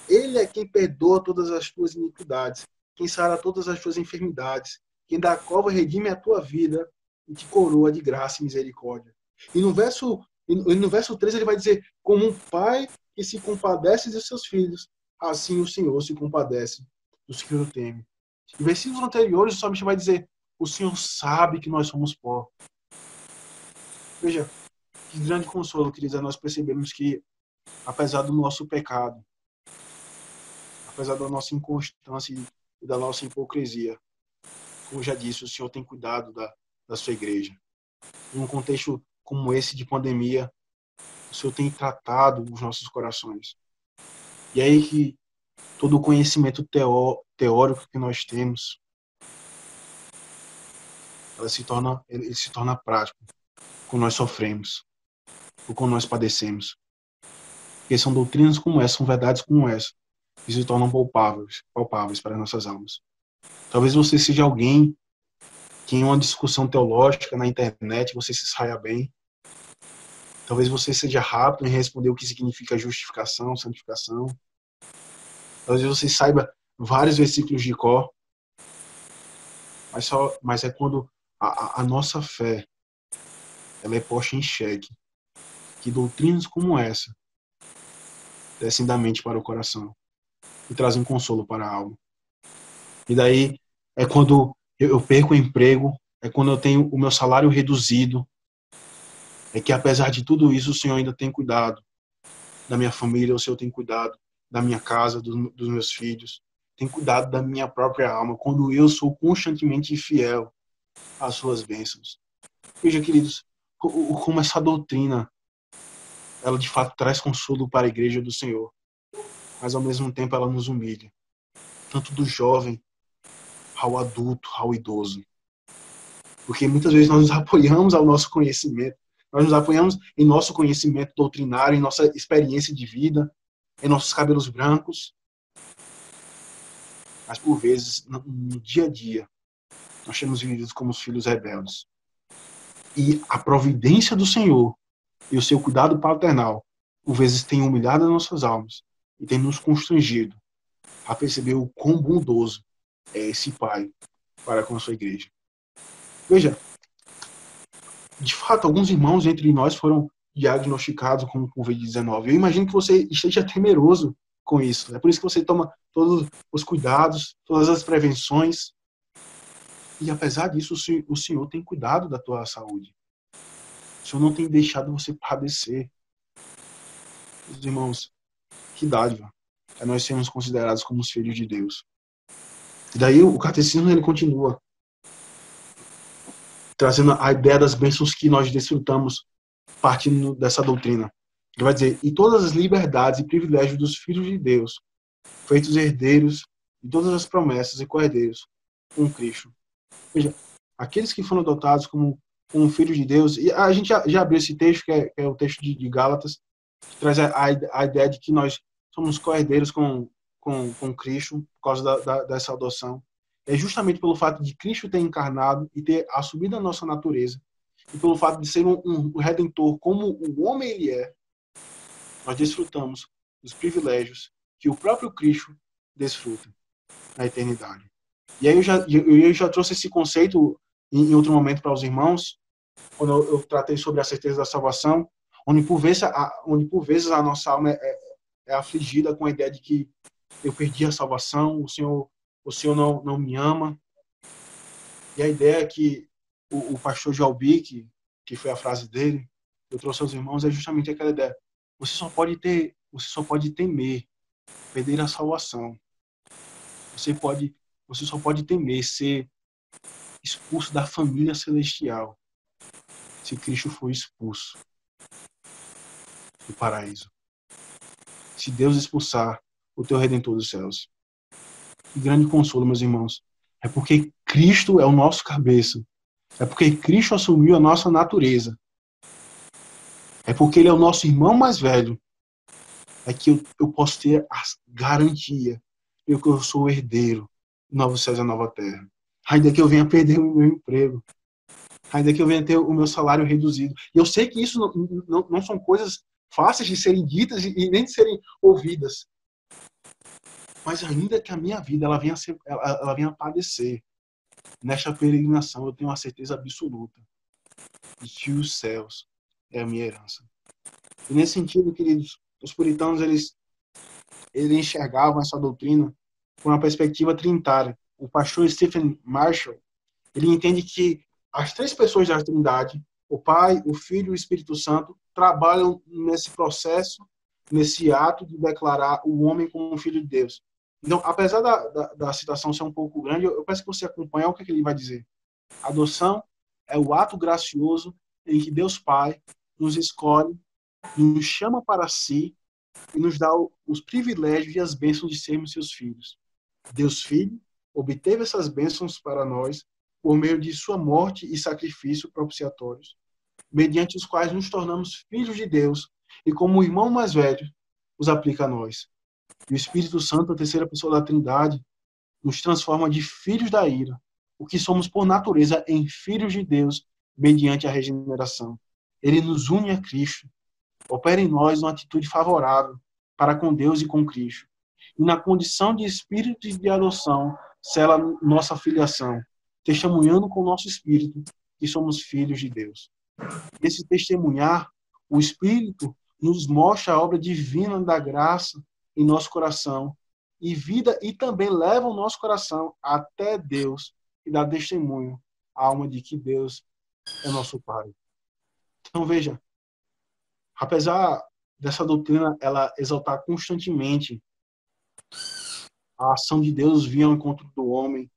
Ele é quem perdoa todas as tuas iniquidades, quem sara todas as tuas enfermidades, quem da cova redime a tua vida e te coroa de graça e misericórdia. E no verso e no verso 3 ele vai dizer: Como um pai que se compadece de seus filhos, assim o Senhor se compadece dos que o temem. Em versículos anteriores, o salmista vai dizer: O Senhor sabe que nós somos pó. Veja, que grande consolo, queridos, é nós percebemos que, apesar do nosso pecado, apesar da nossa inconstância e da nossa hipocrisia, como já disse, o Senhor tem cuidado da, da sua igreja. Em um contexto como esse de pandemia, o Senhor tem tratado os nossos corações. E é aí que todo o conhecimento teó, teórico que nós temos, ela se torna, ele se torna prático quando nós sofremos, ou quando nós padecemos. Porque são doutrinas como essa, são verdades como essa, que se tornam palpáveis, palpáveis para nossas almas. Talvez você seja alguém que em uma discussão teológica na internet você se saia bem, Talvez você seja rápido em responder o que significa justificação, santificação. Talvez você saiba vários versículos de cor. Mas, só, mas é quando a, a nossa fé ela é posta em xeque. Que doutrinas como essa descem da mente para o coração e trazem consolo para a alma. E daí é quando eu perco o emprego, é quando eu tenho o meu salário reduzido, é que apesar de tudo isso, o Senhor ainda tem cuidado da minha família, o Senhor tem cuidado da minha casa, do, dos meus filhos, tem cuidado da minha própria alma, quando eu sou constantemente fiel às suas bênçãos. Veja, queridos, como essa doutrina, ela de fato traz consolo para a igreja do Senhor, mas ao mesmo tempo ela nos humilha, tanto do jovem ao adulto, ao idoso. Porque muitas vezes nós nos apoiamos ao nosso conhecimento, nós nos apoiamos em nosso conhecimento doutrinário, em nossa experiência de vida, em nossos cabelos brancos. Mas por vezes, no dia a dia, nós temos vivido como os filhos rebeldes. E a providência do Senhor e o seu cuidado paternal, por vezes, tem humilhado as nossas almas e tem nos constrangido a perceber o quão bondoso é esse Pai para com a sua igreja. Veja, de fato, alguns irmãos entre nós foram diagnosticados com Covid-19. Eu imagino que você esteja temeroso com isso. É por isso que você toma todos os cuidados, todas as prevenções. E apesar disso, o Senhor tem cuidado da tua saúde. O Senhor não tem deixado você padecer. Os irmãos, que dádiva é nós sermos considerados como os filhos de Deus. E daí o catecismo ele continua trazendo a ideia das bênçãos que nós desfrutamos partindo dessa doutrina. Ele vai dizer: e todas as liberdades e privilégios dos filhos de Deus, feitos herdeiros de todas as promessas e co-herdeiros com Cristo. Veja, aqueles que foram adotados como, como filhos de Deus, e a gente já, já abriu esse texto, que é, que é o texto de, de, Gálatas, que traz a, a, ideia de que nós somos co-herdeiros com, com, com Cristo, por causa da, da, dessa adoção é justamente pelo fato de Cristo ter encarnado e ter assumido a nossa natureza, e pelo fato de ser um, um redentor como o homem ele é, nós desfrutamos dos privilégios que o próprio Cristo desfruta na eternidade. E aí eu já, eu já trouxe esse conceito em, outro momento para os irmãos, quando eu, eu, tratei sobre a certeza da salvação, onde por vezes a, onde por vezes a nossa alma é, é, é afligida com a ideia de que eu perdi a salvação, o Senhor o Senhor não, não me ama. E a ideia é que o, o pastor Jalbi, que, foi a frase dele, eu trouxe aos irmãos, é justamente aquela ideia. Você só pode ter, você só pode temer perder a salvação. Você pode, você só pode temer ser expulso da família celestial se Cristo for expulso do paraíso. Se Deus expulsar o teu redentor dos céus. Grande consolo, meus irmãos. É porque Cristo é o nosso cabeça. É porque Cristo assumiu a nossa natureza. É porque Ele é o nosso irmão mais velho. É que eu, eu posso ter a garantia de que eu sou o herdeiro do novo céu e da nova terra. Ainda que eu venha perder o meu emprego. Ainda que eu venha ter o meu salário reduzido. E eu sei que isso não, não, não são coisas fáceis de serem ditas e nem de serem ouvidas. Mas ainda que a minha vida ela venha, ser, ela, ela venha padecer, nesta peregrinação eu tenho uma certeza absoluta de que os céus é a minha herança. E nesse sentido, queridos, os puritanos eles, eles enxergavam essa doutrina com uma perspectiva trinitária. O pastor Stephen Marshall ele entende que as três pessoas da Trindade, o Pai, o Filho e o Espírito Santo, trabalham nesse processo, nesse ato de declarar o homem como um filho de Deus. Então, apesar da, da, da citação ser um pouco grande, eu, eu peço que você acompanhe o que, é que ele vai dizer. Adoção é o ato gracioso em que Deus Pai nos escolhe, nos chama para si e nos dá os privilégios e as bênçãos de sermos seus filhos. Deus Filho obteve essas bênçãos para nós por meio de sua morte e sacrifício propiciatórios, mediante os quais nos tornamos filhos de Deus e como o irmão mais velho os aplica a nós. E o Espírito Santo, a terceira pessoa da Trindade, nos transforma de filhos da ira, o que somos por natureza em filhos de Deus mediante a regeneração. Ele nos une a Cristo, opera em nós uma atitude favorável para com Deus e com Cristo. E na condição de espírito de adoção, sela nossa filiação, testemunhando com o nosso espírito que somos filhos de Deus. Esse testemunhar, o Espírito nos mostra a obra divina da graça em nosso coração e vida e também leva o nosso coração até Deus e dá testemunho à alma de que Deus é nosso Pai. Então veja, apesar dessa doutrina ela exaltar constantemente a ação de Deus vir ao encontro do homem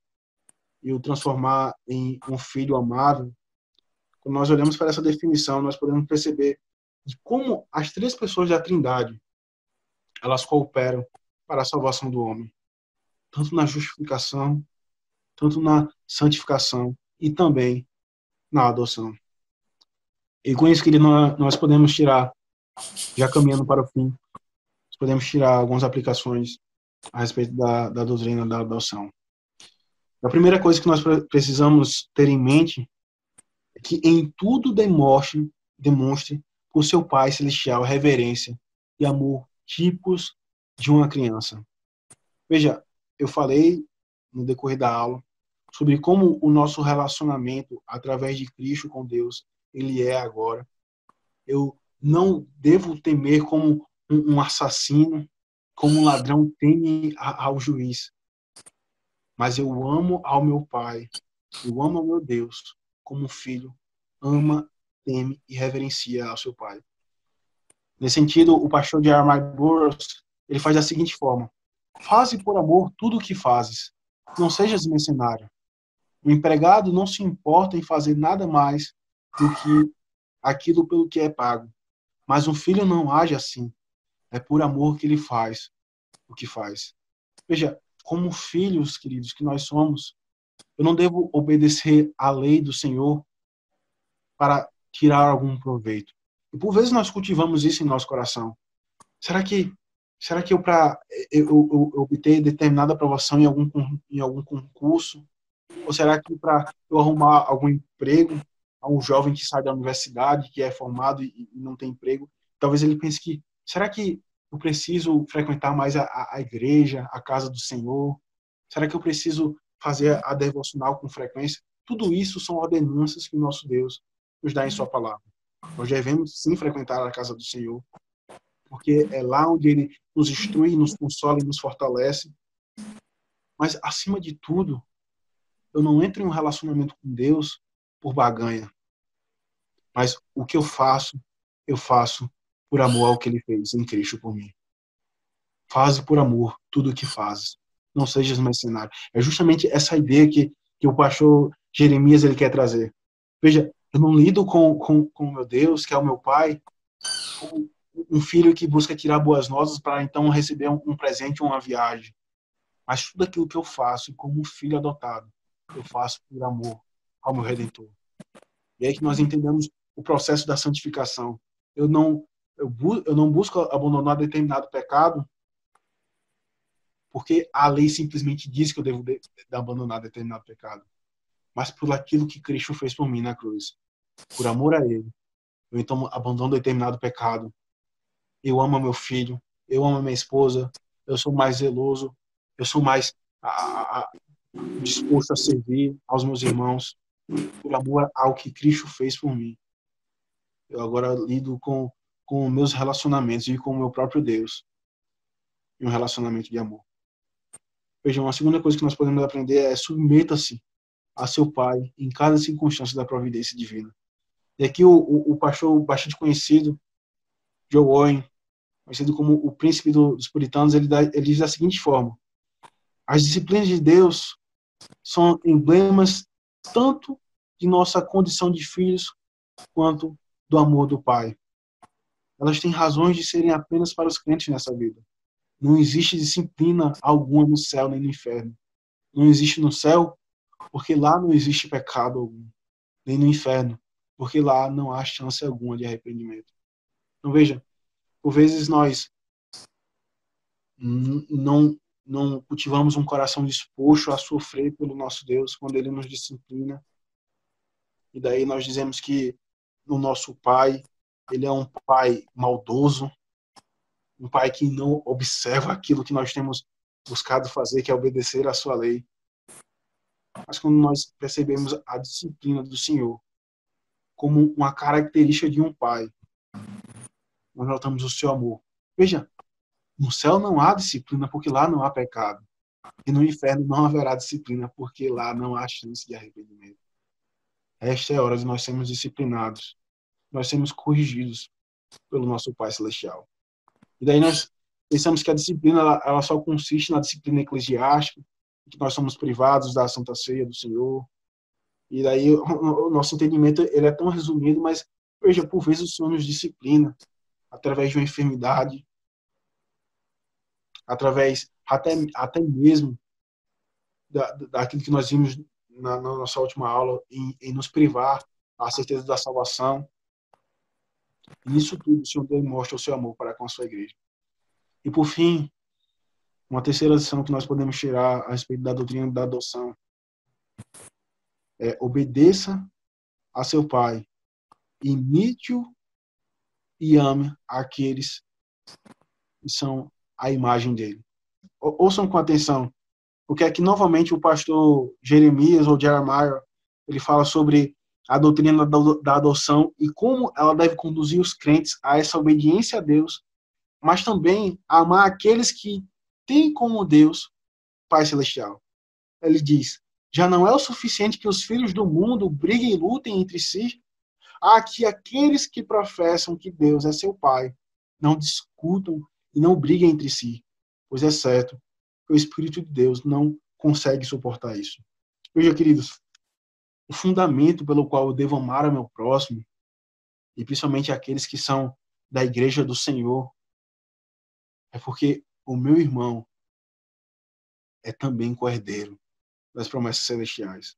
e o transformar em um filho amado, quando nós olhamos para essa definição, nós podemos perceber de como as três pessoas da Trindade elas cooperam para a salvação do homem, tanto na justificação, tanto na santificação e também na adoção. E com isso, querido, nós podemos tirar, já caminhando para o fim, podemos tirar algumas aplicações a respeito da, da doutrina da adoção. A primeira coisa que nós precisamos ter em mente é que em tudo demonstre, demonstre por seu Pai Celestial reverência e amor tipos de uma criança. Veja, eu falei no decorrer da aula sobre como o nosso relacionamento através de Cristo com Deus ele é agora. Eu não devo temer como um assassino, como um ladrão teme ao juiz. Mas eu amo ao meu Pai, eu amo ao meu Deus, como um filho ama, teme e reverencia ao seu Pai. Nesse sentido, o pastor de Armagh Burroughs, ele faz da seguinte forma: Faze por amor tudo o que fazes. Não sejas mercenário. O empregado não se importa em fazer nada mais do que aquilo pelo que é pago. Mas um filho não age assim. É por amor que ele faz o que faz. Veja, como filhos, queridos, que nós somos, eu não devo obedecer à lei do Senhor para tirar algum proveito. E por vezes nós cultivamos isso em nosso coração. Será que será que eu para eu, eu, eu, obter determinada aprovação em algum em algum concurso ou será que para eu arrumar algum emprego a um jovem que sai da universidade, que é formado e, e não tem emprego, talvez ele pense que será que eu preciso frequentar mais a, a, igreja, a casa do Senhor? Será que eu preciso fazer a devocional com frequência? Tudo isso são ordenanças que o nosso Deus nos dá em Sua palavra. Nós devemos sim frequentar a casa do Senhor, porque é lá onde Ele nos instrui, nos consola e nos fortalece. Mas, acima de tudo, eu não entro em um relacionamento com Deus por baganha. Mas o que eu faço, eu faço por amor ao que ele fez em Cristo por mim. Faze por amor tudo o que fazes. Não sejas mercenário. É justamente essa ideia que, que o pastor Jeremias ele quer trazer. Veja, eu não lido com, com, com meu Deus, que é o meu pai, um filho que busca tirar boas notas para então receber um, um presente uma viagem. Mas tudo aquilo que eu faço como filho adotado, eu faço por amor ao meu Redentor. E é aí que nós entendemos o processo da santificação. Eu não eu, eu não busco abandonar determinado pecado porque a lei simplesmente diz que eu devo de, de abandonar determinado pecado, mas por aquilo que Cristo fez por mim na cruz, por amor a Ele. Eu então abandono determinado pecado. Eu amo meu filho, eu amo minha esposa, eu sou mais zeloso, eu sou mais a, a, disposto a servir aos meus irmãos, por amor ao que Cristo fez por mim. Eu agora lido com com meus relacionamentos e com o meu próprio Deus. E um relacionamento de amor. Veja, uma segunda coisa que nós podemos aprender é submeta-se a seu Pai em cada circunstância da providência divina. E aqui o, o, o pastor bastante conhecido, Joe Owen, conhecido como o príncipe do, dos puritanos, ele, dá, ele diz da seguinte forma: as disciplinas de Deus são emblemas tanto de nossa condição de filhos quanto do amor do Pai elas têm razões de serem apenas para os crentes nessa vida. Não existe disciplina alguma no céu nem no inferno. Não existe no céu porque lá não existe pecado algum, nem no inferno, porque lá não há chance alguma de arrependimento. Então veja, por vezes nós não não cultivamos um coração disposto a sofrer pelo nosso Deus quando ele nos disciplina. E daí nós dizemos que o nosso Pai ele é um pai maldoso, um pai que não observa aquilo que nós temos buscado fazer, que é obedecer à sua lei. Mas quando nós percebemos a disciplina do Senhor como uma característica de um pai, nós notamos o seu amor. Veja, no céu não há disciplina porque lá não há pecado. E no inferno não haverá disciplina porque lá não há chance de arrependimento. Esta é a hora de nós sermos disciplinados nós sermos corrigidos pelo nosso Pai Celestial. E daí nós pensamos que a disciplina ela, ela só consiste na disciplina eclesiástica, que nós somos privados da Santa Ceia do Senhor. E daí o, nosso entendimento ele é tão resumido, mas veja, por vezes o Senhor nos disciplina através de uma enfermidade, através até, até mesmo da, daquilo que nós vimos na, na nossa última aula, em, em, nos privar a certeza da salvação. E nisso tudo, o Senhor demonstra o seu amor para com a sua igreja. E por fim, uma terceira lição que nós podemos tirar a respeito da doutrina da adoção é obedeça a seu pai, imite-o e ame aqueles que são a imagem dele. Ouçam com atenção porque aqui novamente o pastor Jeremias ou Jeremiah ele fala sobre a doutrina da adoção e como ela deve conduzir os crentes a essa obediência a Deus, mas também amar aqueles que têm como Deus Pai Celestial. Ele diz: já não é o suficiente que os filhos do mundo briguem e lutem entre si, há que aqueles que professam que Deus é seu Pai não discutam e não briguem entre si, pois é certo o Espírito de Deus não consegue suportar isso. Veja, queridos, o fundamento pelo qual eu devo amar ao meu próximo, e principalmente aqueles que são da igreja do Senhor, é porque o meu irmão é também co-herdeiro das promessas celestiais.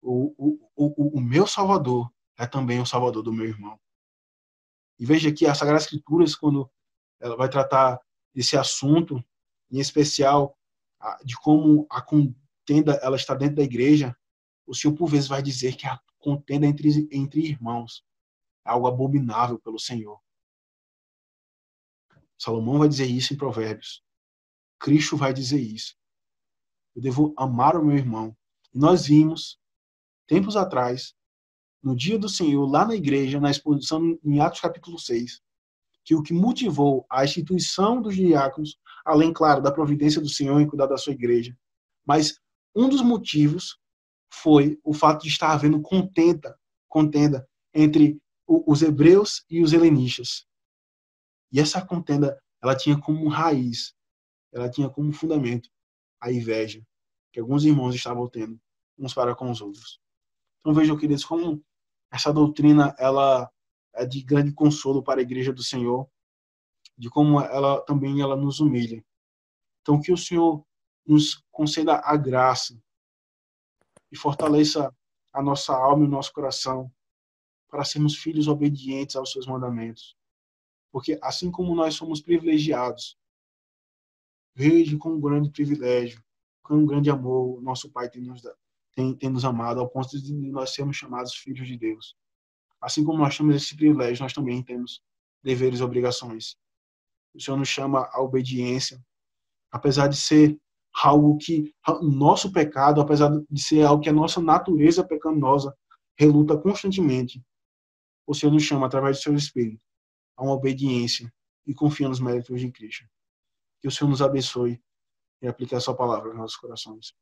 O, o, o, o meu Salvador é também o Salvador do meu irmão. E veja que a Sagrada Escrituras, quando ela vai tratar desse assunto, em especial de como a contenda ela está dentro da igreja, o Senhor por vezes vai dizer que a contenda entre, entre irmãos é algo abominável pelo Senhor. Salomão vai dizer isso em Provérbios. Cristo vai dizer isso. Eu devo amar o meu irmão. E nós vimos, tempos atrás, no dia do Senhor, lá na igreja, na exposição em Atos capítulo 6, que o que motivou a instituição dos diáconos, além, claro, da providência do Senhor em cuidar da sua igreja, mas um dos motivos foi o fato de estar havendo contenta, contenda entre os hebreus e os helenistas. E essa contenda, ela tinha como raiz, ela tinha como fundamento a inveja que alguns irmãos estavam tendo uns para com os outros. Então vejam, queridos, como essa doutrina ela é de grande consolo para a igreja do Senhor, de como ela também ela nos humilha. Então que o Senhor nos conceda a graça e fortaleça a nossa alma e o nosso coração para sermos filhos obedientes aos seus mandamentos. Porque assim como nós somos privilegiados, veja com um grande privilégio, com um grande amor, nosso Pai tem nos, tem, tem nos amado ao ponto de nós sermos chamados filhos de Deus. Assim como nós temos esse privilégio, nós também temos deveres e obrigações. O Senhor nos chama à obediência, apesar de ser algo que nosso pecado, apesar de ser algo que a nossa natureza pecaminosa reluta constantemente. O Senhor nos chama através do seu Espírito a uma obediência e confia nos méritos de Cristo. Que o Senhor nos abençoe e aplique a sua palavra nos nossos corações.